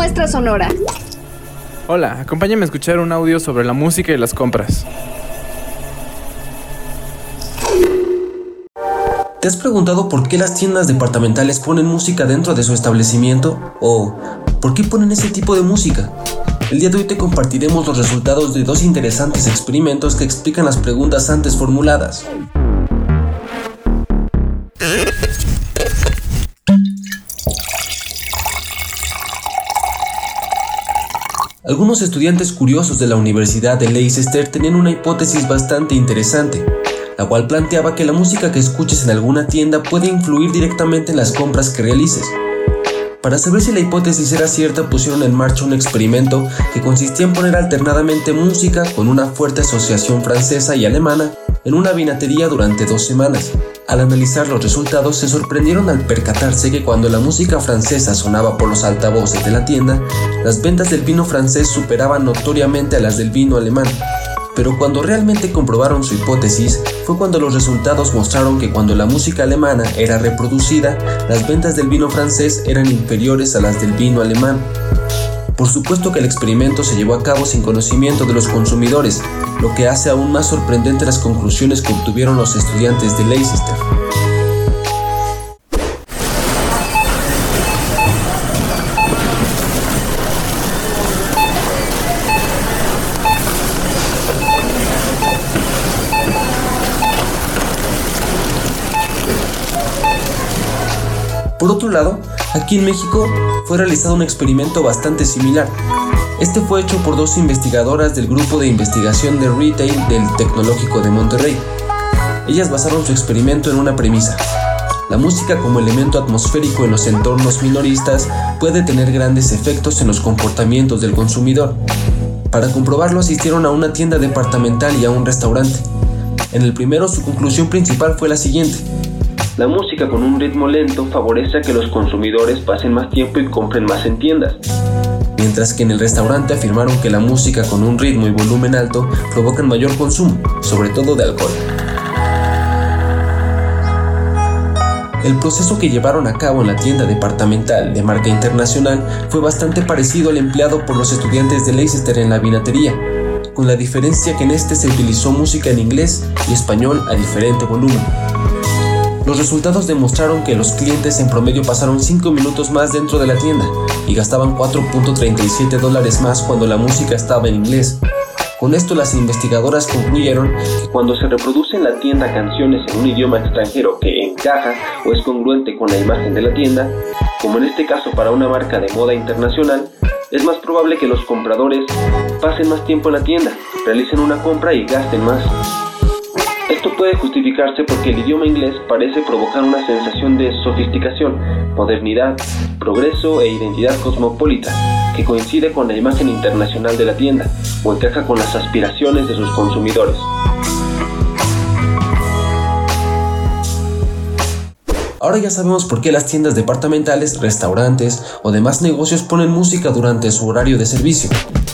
Muestra sonora. Hola, acompáñame a escuchar un audio sobre la música y las compras. ¿Te has preguntado por qué las tiendas departamentales ponen música dentro de su establecimiento? ¿O por qué ponen ese tipo de música? El día de hoy te compartiremos los resultados de dos interesantes experimentos que explican las preguntas antes formuladas. Algunos estudiantes curiosos de la Universidad de Leicester tenían una hipótesis bastante interesante, la cual planteaba que la música que escuches en alguna tienda puede influir directamente en las compras que realices. Para saber si la hipótesis era cierta, pusieron en marcha un experimento que consistía en poner alternadamente música con una fuerte asociación francesa y alemana en una vinatería durante dos semanas. Al analizar los resultados se sorprendieron al percatarse que cuando la música francesa sonaba por los altavoces de la tienda, las ventas del vino francés superaban notoriamente a las del vino alemán. Pero cuando realmente comprobaron su hipótesis fue cuando los resultados mostraron que cuando la música alemana era reproducida, las ventas del vino francés eran inferiores a las del vino alemán. Por supuesto que el experimento se llevó a cabo sin conocimiento de los consumidores, lo que hace aún más sorprendente las conclusiones que obtuvieron los estudiantes de Leicester. Por otro lado, aquí en México fue realizado un experimento bastante similar. Este fue hecho por dos investigadoras del Grupo de Investigación de Retail del Tecnológico de Monterrey. Ellas basaron su experimento en una premisa. La música como elemento atmosférico en los entornos minoristas puede tener grandes efectos en los comportamientos del consumidor. Para comprobarlo asistieron a una tienda departamental y a un restaurante. En el primero su conclusión principal fue la siguiente. La música con un ritmo lento favorece a que los consumidores pasen más tiempo y compren más en tiendas. Mientras que en el restaurante afirmaron que la música con un ritmo y volumen alto provocan mayor consumo, sobre todo de alcohol. El proceso que llevaron a cabo en la tienda departamental de marca internacional fue bastante parecido al empleado por los estudiantes de Leicester en la vinatería, con la diferencia que en este se utilizó música en inglés y español a diferente volumen. Los resultados demostraron que los clientes en promedio pasaron 5 minutos más dentro de la tienda y gastaban 4.37 dólares más cuando la música estaba en inglés. Con esto las investigadoras concluyeron que cuando se reproduce en la tienda canciones en un idioma extranjero que encaja o es congruente con la imagen de la tienda, como en este caso para una marca de moda internacional, es más probable que los compradores pasen más tiempo en la tienda, realicen una compra y gasten más. Esto puede justificarse porque el idioma inglés parece provocar una sensación de sofisticación, modernidad, progreso e identidad cosmopolita, que coincide con la imagen internacional de la tienda o encaja con las aspiraciones de sus consumidores. Ahora ya sabemos por qué las tiendas departamentales, restaurantes o demás negocios ponen música durante su horario de servicio,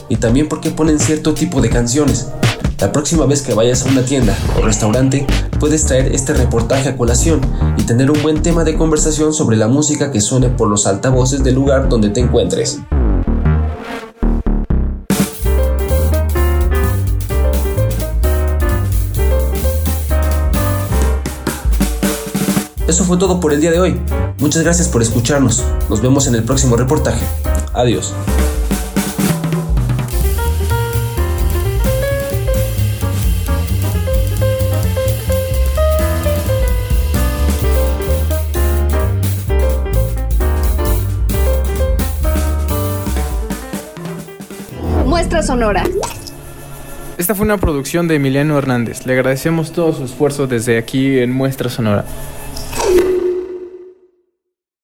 y también por qué ponen cierto tipo de canciones, la próxima vez que vayas a una tienda o restaurante, puedes traer este reportaje a colación y tener un buen tema de conversación sobre la música que suene por los altavoces del lugar donde te encuentres. Eso fue todo por el día de hoy. Muchas gracias por escucharnos. Nos vemos en el próximo reportaje. Adiós. Esta fue una producción de Emiliano Hernández. Le agradecemos todo su esfuerzo desde aquí en Muestra Sonora.